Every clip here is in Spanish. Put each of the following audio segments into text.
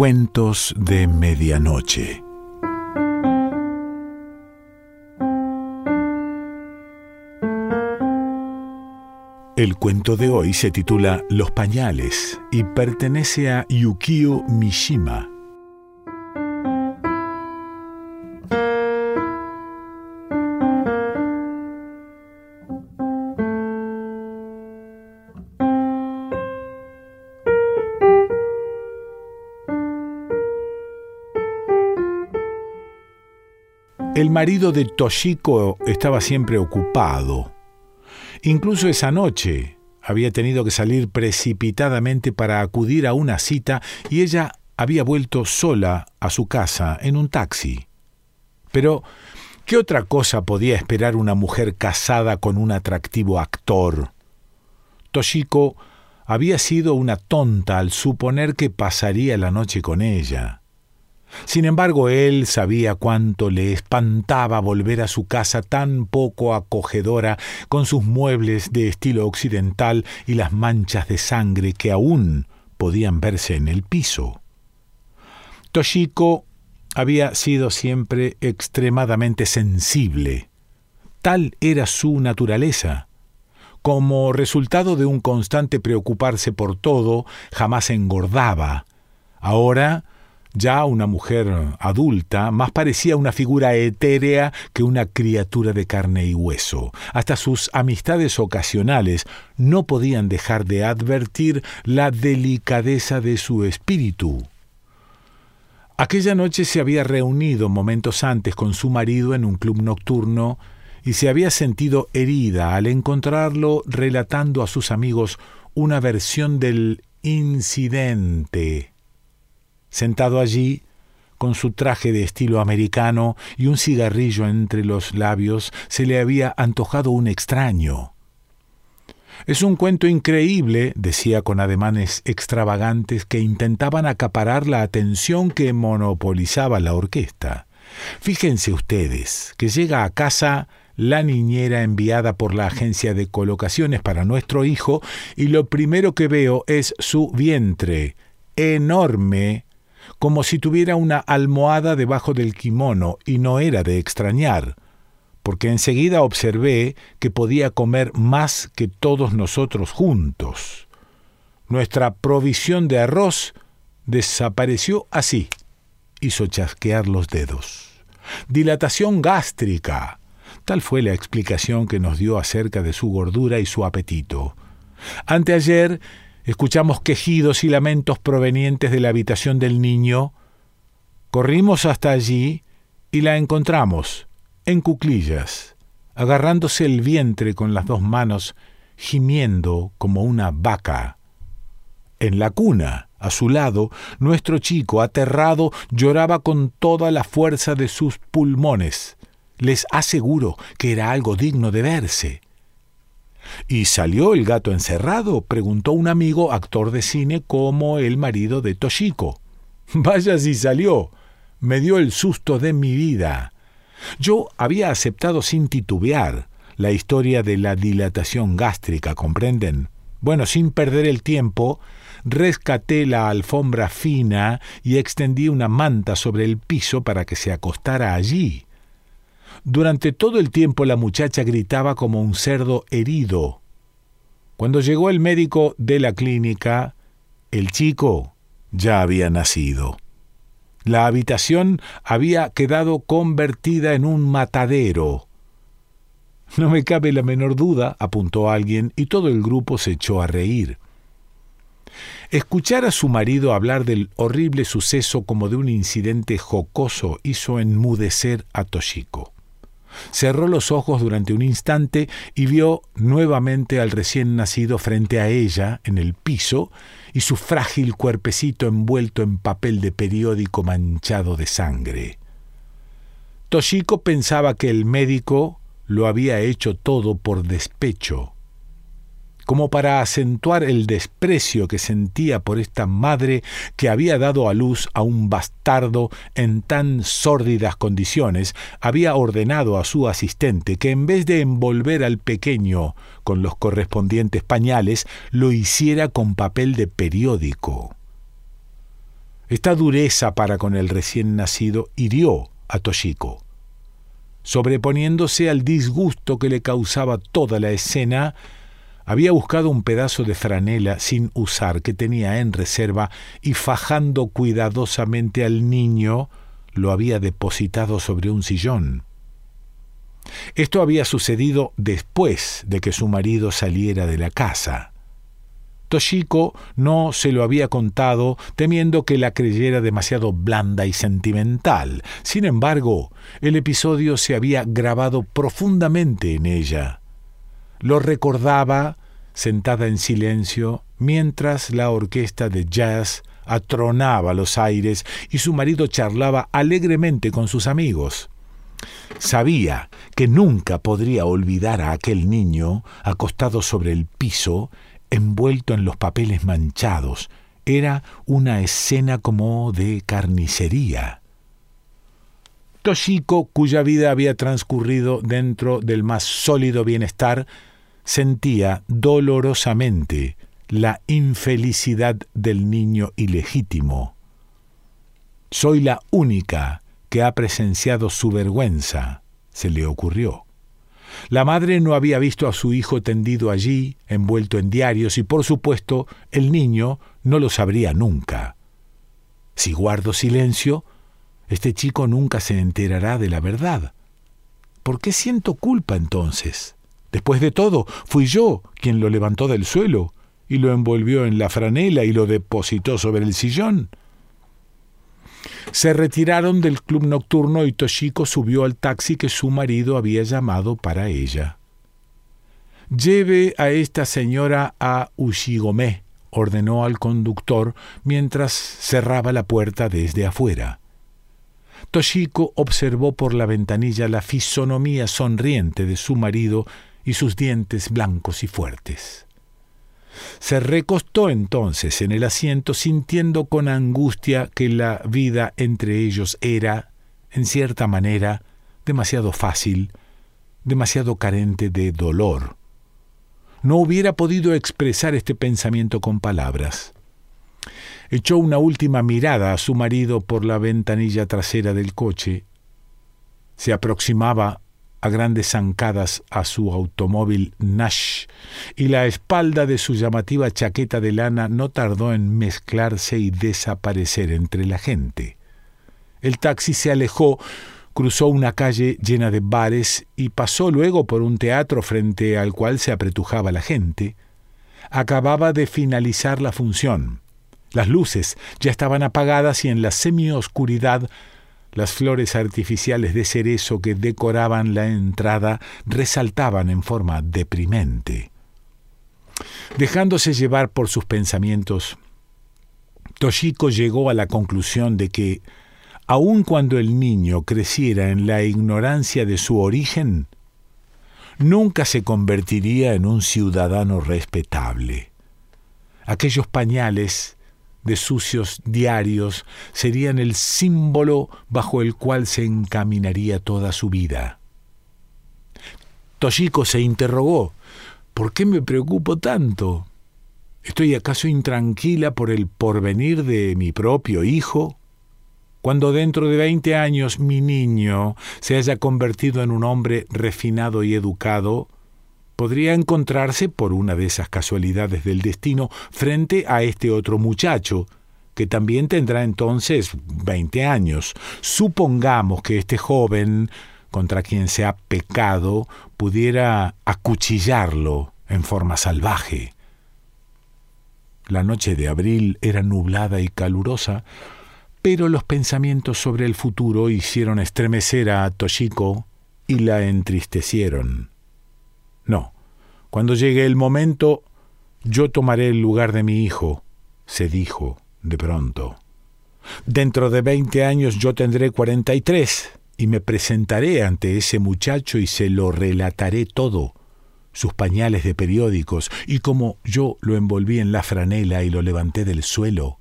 Cuentos de Medianoche. El cuento de hoy se titula Los pañales y pertenece a Yukio Mishima. El marido de Toshiko estaba siempre ocupado. Incluso esa noche había tenido que salir precipitadamente para acudir a una cita y ella había vuelto sola a su casa en un taxi. Pero, ¿qué otra cosa podía esperar una mujer casada con un atractivo actor? Toshiko había sido una tonta al suponer que pasaría la noche con ella. Sin embargo, él sabía cuánto le espantaba volver a su casa tan poco acogedora, con sus muebles de estilo occidental y las manchas de sangre que aún podían verse en el piso. Toshiko había sido siempre extremadamente sensible. Tal era su naturaleza. Como resultado de un constante preocuparse por todo, jamás engordaba. Ahora ya una mujer adulta más parecía una figura etérea que una criatura de carne y hueso. Hasta sus amistades ocasionales no podían dejar de advertir la delicadeza de su espíritu. Aquella noche se había reunido momentos antes con su marido en un club nocturno y se había sentido herida al encontrarlo relatando a sus amigos una versión del incidente Sentado allí, con su traje de estilo americano y un cigarrillo entre los labios, se le había antojado un extraño. Es un cuento increíble, decía con ademanes extravagantes que intentaban acaparar la atención que monopolizaba la orquesta. Fíjense ustedes que llega a casa la niñera enviada por la agencia de colocaciones para nuestro hijo y lo primero que veo es su vientre, enorme, como si tuviera una almohada debajo del kimono, y no era de extrañar, porque enseguida observé que podía comer más que todos nosotros juntos. Nuestra provisión de arroz desapareció así. Hizo chasquear los dedos. Dilatación gástrica. Tal fue la explicación que nos dio acerca de su gordura y su apetito. Anteayer Escuchamos quejidos y lamentos provenientes de la habitación del niño. Corrimos hasta allí y la encontramos, en cuclillas, agarrándose el vientre con las dos manos, gimiendo como una vaca. En la cuna, a su lado, nuestro chico, aterrado, lloraba con toda la fuerza de sus pulmones. Les aseguro que era algo digno de verse. ¿Y salió el gato encerrado? preguntó un amigo, actor de cine, como el marido de Toshiko. Vaya si salió. Me dio el susto de mi vida. Yo había aceptado sin titubear la historia de la dilatación gástrica, ¿comprenden? Bueno, sin perder el tiempo, rescaté la alfombra fina y extendí una manta sobre el piso para que se acostara allí. Durante todo el tiempo la muchacha gritaba como un cerdo herido. Cuando llegó el médico de la clínica, el chico ya había nacido. La habitación había quedado convertida en un matadero. No me cabe la menor duda, apuntó alguien, y todo el grupo se echó a reír. Escuchar a su marido hablar del horrible suceso como de un incidente jocoso hizo enmudecer a Toshiko. Cerró los ojos durante un instante y vio nuevamente al recién nacido frente a ella, en el piso, y su frágil cuerpecito envuelto en papel de periódico manchado de sangre. Toshiko pensaba que el médico lo había hecho todo por despecho, como para acentuar el desprecio que sentía por esta madre que había dado a luz a un bastardo en tan sórdidas condiciones, había ordenado a su asistente que en vez de envolver al pequeño con los correspondientes pañales, lo hiciera con papel de periódico. Esta dureza para con el recién nacido hirió a Toshiko. Sobreponiéndose al disgusto que le causaba toda la escena, había buscado un pedazo de franela sin usar que tenía en reserva y fajando cuidadosamente al niño, lo había depositado sobre un sillón. Esto había sucedido después de que su marido saliera de la casa. Toshiko no se lo había contado temiendo que la creyera demasiado blanda y sentimental. Sin embargo, el episodio se había grabado profundamente en ella. Lo recordaba sentada en silencio mientras la orquesta de jazz atronaba los aires y su marido charlaba alegremente con sus amigos. Sabía que nunca podría olvidar a aquel niño acostado sobre el piso envuelto en los papeles manchados. Era una escena como de carnicería. Toshiko, cuya vida había transcurrido dentro del más sólido bienestar, sentía dolorosamente la infelicidad del niño ilegítimo. Soy la única que ha presenciado su vergüenza, se le ocurrió. La madre no había visto a su hijo tendido allí, envuelto en diarios, y por supuesto el niño no lo sabría nunca. Si guardo silencio, este chico nunca se enterará de la verdad. ¿Por qué siento culpa entonces? Después de todo, fui yo quien lo levantó del suelo y lo envolvió en la franela y lo depositó sobre el sillón. Se retiraron del club nocturno y Toshiko subió al taxi que su marido había llamado para ella. Lleve a esta señora a Ushigome, ordenó al conductor mientras cerraba la puerta desde afuera. Toshiko observó por la ventanilla la fisonomía sonriente de su marido y sus dientes blancos y fuertes. Se recostó entonces en el asiento sintiendo con angustia que la vida entre ellos era, en cierta manera, demasiado fácil, demasiado carente de dolor. No hubiera podido expresar este pensamiento con palabras. Echó una última mirada a su marido por la ventanilla trasera del coche. Se aproximaba a grandes zancadas a su automóvil Nash, y la espalda de su llamativa chaqueta de lana no tardó en mezclarse y desaparecer entre la gente. El taxi se alejó, cruzó una calle llena de bares y pasó luego por un teatro frente al cual se apretujaba la gente. Acababa de finalizar la función. Las luces ya estaban apagadas y en la semioscuridad las flores artificiales de cerezo que decoraban la entrada resaltaban en forma deprimente. Dejándose llevar por sus pensamientos, Toshiko llegó a la conclusión de que, aun cuando el niño creciera en la ignorancia de su origen, nunca se convertiría en un ciudadano respetable. Aquellos pañales de sucios diarios serían el símbolo bajo el cual se encaminaría toda su vida. Toshiko se interrogó, ¿por qué me preocupo tanto? ¿Estoy acaso intranquila por el porvenir de mi propio hijo? Cuando dentro de veinte años mi niño se haya convertido en un hombre refinado y educado, podría encontrarse por una de esas casualidades del destino frente a este otro muchacho, que también tendrá entonces veinte años. Supongamos que este joven, contra quien se ha pecado, pudiera acuchillarlo en forma salvaje. La noche de abril era nublada y calurosa, pero los pensamientos sobre el futuro hicieron estremecer a Toshiko y la entristecieron. No, cuando llegue el momento, yo tomaré el lugar de mi hijo, se dijo de pronto. Dentro de veinte años yo tendré cuarenta y tres, y me presentaré ante ese muchacho y se lo relataré todo, sus pañales de periódicos, y cómo yo lo envolví en la franela y lo levanté del suelo.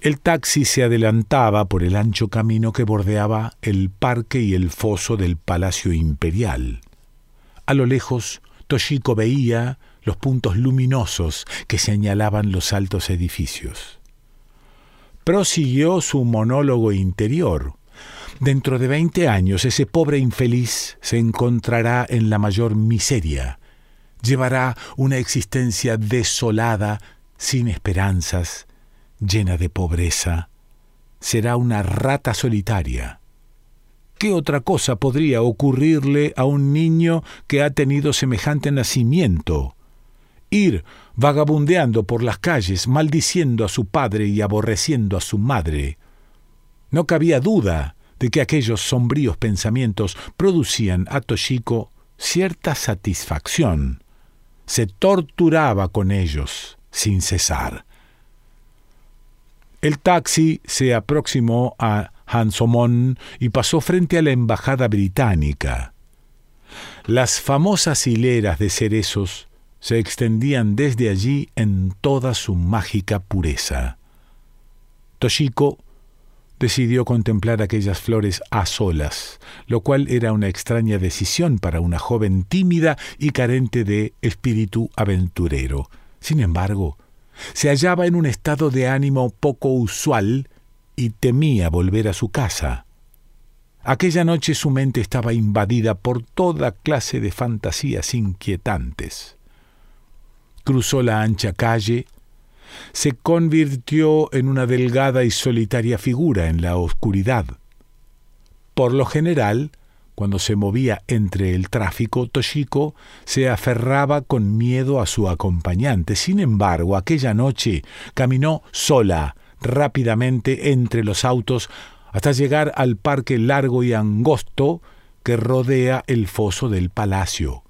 El taxi se adelantaba por el ancho camino que bordeaba el parque y el foso del Palacio Imperial. A lo lejos, Toshiko veía los puntos luminosos que señalaban los altos edificios. prosiguió su monólogo interior. Dentro de veinte años ese pobre infeliz se encontrará en la mayor miseria. Llevará una existencia desolada, sin esperanzas, llena de pobreza. Será una rata solitaria. ¿Qué otra cosa podría ocurrirle a un niño que ha tenido semejante nacimiento? Ir vagabundeando por las calles, maldiciendo a su padre y aborreciendo a su madre. No cabía duda de que aquellos sombríos pensamientos producían a Toshiko cierta satisfacción. Se torturaba con ellos sin cesar. El taxi se aproximó a Hansomon y pasó frente a la embajada británica. Las famosas hileras de cerezos se extendían desde allí en toda su mágica pureza. Toshiko decidió contemplar aquellas flores a solas, lo cual era una extraña decisión para una joven tímida y carente de espíritu aventurero. Sin embargo, se hallaba en un estado de ánimo poco usual y temía volver a su casa. Aquella noche su mente estaba invadida por toda clase de fantasías inquietantes. Cruzó la ancha calle, se convirtió en una delgada y solitaria figura en la oscuridad. Por lo general, cuando se movía entre el tráfico, Toshiko se aferraba con miedo a su acompañante. Sin embargo, aquella noche caminó sola, rápidamente entre los autos, hasta llegar al parque largo y angosto que rodea el foso del palacio.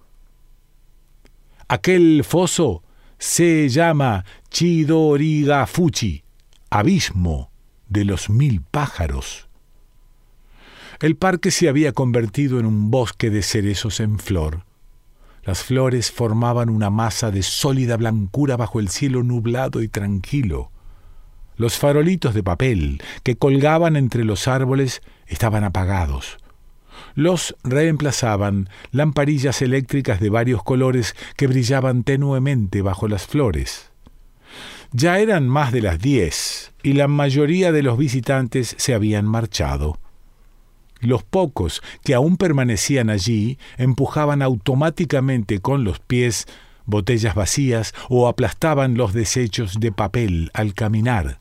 Aquel foso se llama Chidoriga Fuchi, abismo de los mil pájaros. El parque se había convertido en un bosque de cerezos en flor. Las flores formaban una masa de sólida blancura bajo el cielo nublado y tranquilo. Los farolitos de papel que colgaban entre los árboles estaban apagados los reemplazaban lamparillas eléctricas de varios colores que brillaban tenuemente bajo las flores. Ya eran más de las diez y la mayoría de los visitantes se habían marchado. Los pocos que aún permanecían allí empujaban automáticamente con los pies botellas vacías o aplastaban los desechos de papel al caminar.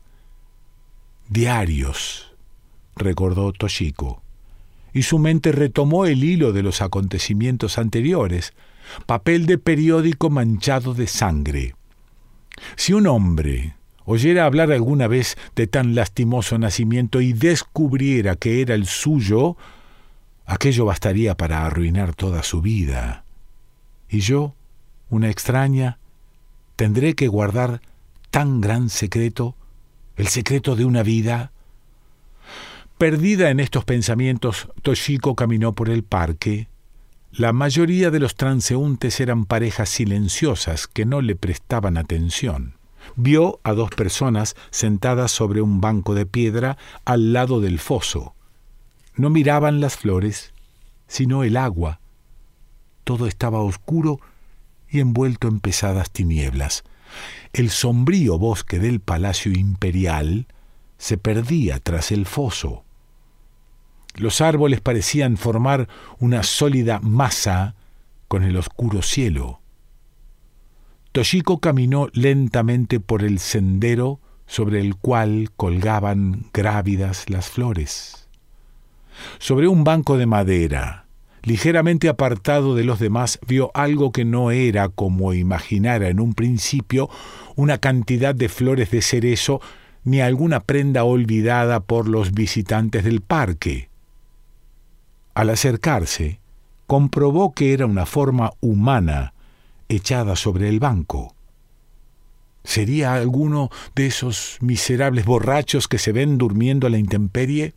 Diarios, recordó Toshiko y su mente retomó el hilo de los acontecimientos anteriores, papel de periódico manchado de sangre. Si un hombre oyera hablar alguna vez de tan lastimoso nacimiento y descubriera que era el suyo, aquello bastaría para arruinar toda su vida. Y yo, una extraña, tendré que guardar tan gran secreto, el secreto de una vida, Perdida en estos pensamientos, Toshiko caminó por el parque. La mayoría de los transeúntes eran parejas silenciosas que no le prestaban atención. Vio a dos personas sentadas sobre un banco de piedra al lado del foso. No miraban las flores, sino el agua. Todo estaba oscuro y envuelto en pesadas tinieblas. El sombrío bosque del Palacio Imperial se perdía tras el foso. Los árboles parecían formar una sólida masa con el oscuro cielo. Toshiko caminó lentamente por el sendero sobre el cual colgaban grávidas las flores. Sobre un banco de madera, ligeramente apartado de los demás, vio algo que no era como imaginara en un principio una cantidad de flores de cerezo ni alguna prenda olvidada por los visitantes del parque. Al acercarse, comprobó que era una forma humana echada sobre el banco. ¿Sería alguno de esos miserables borrachos que se ven durmiendo a la intemperie?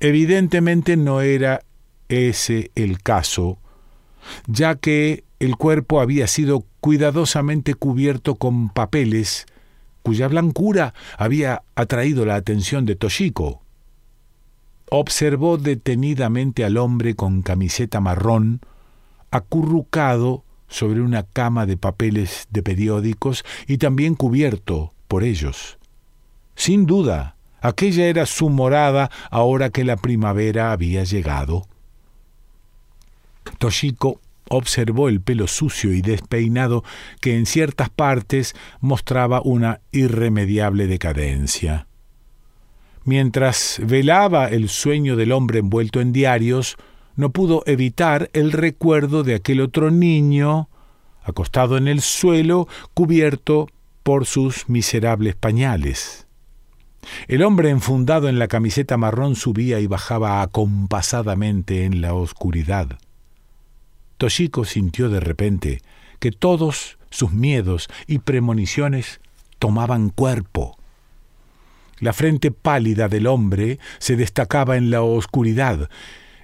Evidentemente no era ese el caso, ya que el cuerpo había sido cuidadosamente cubierto con papeles cuya blancura había atraído la atención de Toshiko. Observó detenidamente al hombre con camiseta marrón, acurrucado sobre una cama de papeles de periódicos y también cubierto por ellos. Sin duda, aquella era su morada ahora que la primavera había llegado. Toshiko observó el pelo sucio y despeinado que en ciertas partes mostraba una irremediable decadencia. Mientras velaba el sueño del hombre envuelto en diarios, no pudo evitar el recuerdo de aquel otro niño, acostado en el suelo, cubierto por sus miserables pañales. El hombre enfundado en la camiseta marrón subía y bajaba acompasadamente en la oscuridad. Toshiko sintió de repente que todos sus miedos y premoniciones tomaban cuerpo. La frente pálida del hombre se destacaba en la oscuridad.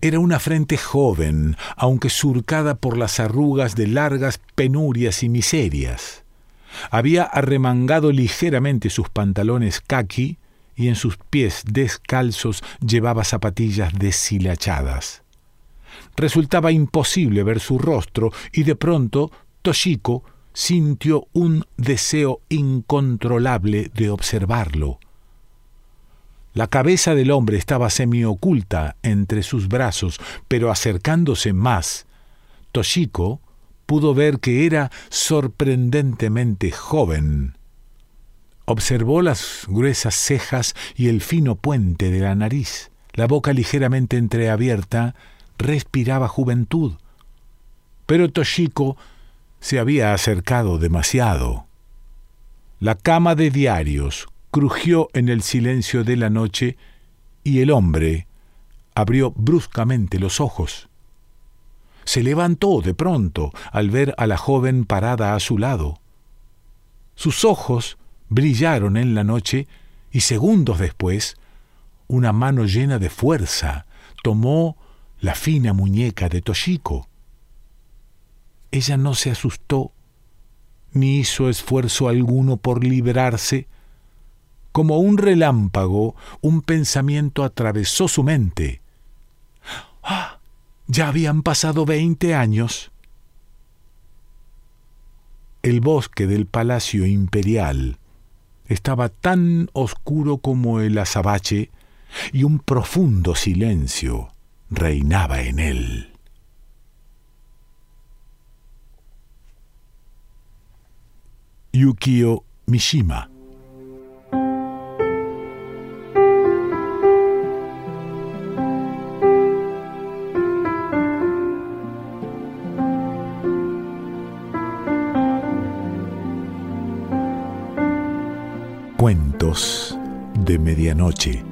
Era una frente joven, aunque surcada por las arrugas de largas penurias y miserias. Había arremangado ligeramente sus pantalones kaki y en sus pies descalzos llevaba zapatillas deshilachadas. Resultaba imposible ver su rostro y de pronto Toshiko sintió un deseo incontrolable de observarlo. La cabeza del hombre estaba semioculta entre sus brazos, pero acercándose más, Toshiko pudo ver que era sorprendentemente joven. Observó las gruesas cejas y el fino puente de la nariz. La boca ligeramente entreabierta respiraba juventud. Pero Toshiko se había acercado demasiado. La cama de diarios crujió en el silencio de la noche y el hombre abrió bruscamente los ojos. Se levantó de pronto al ver a la joven parada a su lado. Sus ojos brillaron en la noche y segundos después una mano llena de fuerza tomó la fina muñeca de Toshiko. Ella no se asustó, ni hizo esfuerzo alguno por librarse. Como un relámpago, un pensamiento atravesó su mente. ¡Ah! Ya habían pasado veinte años. El bosque del Palacio Imperial estaba tan oscuro como el azabache y un profundo silencio reinaba en él. Yukio Mishima Cuentos de Medianoche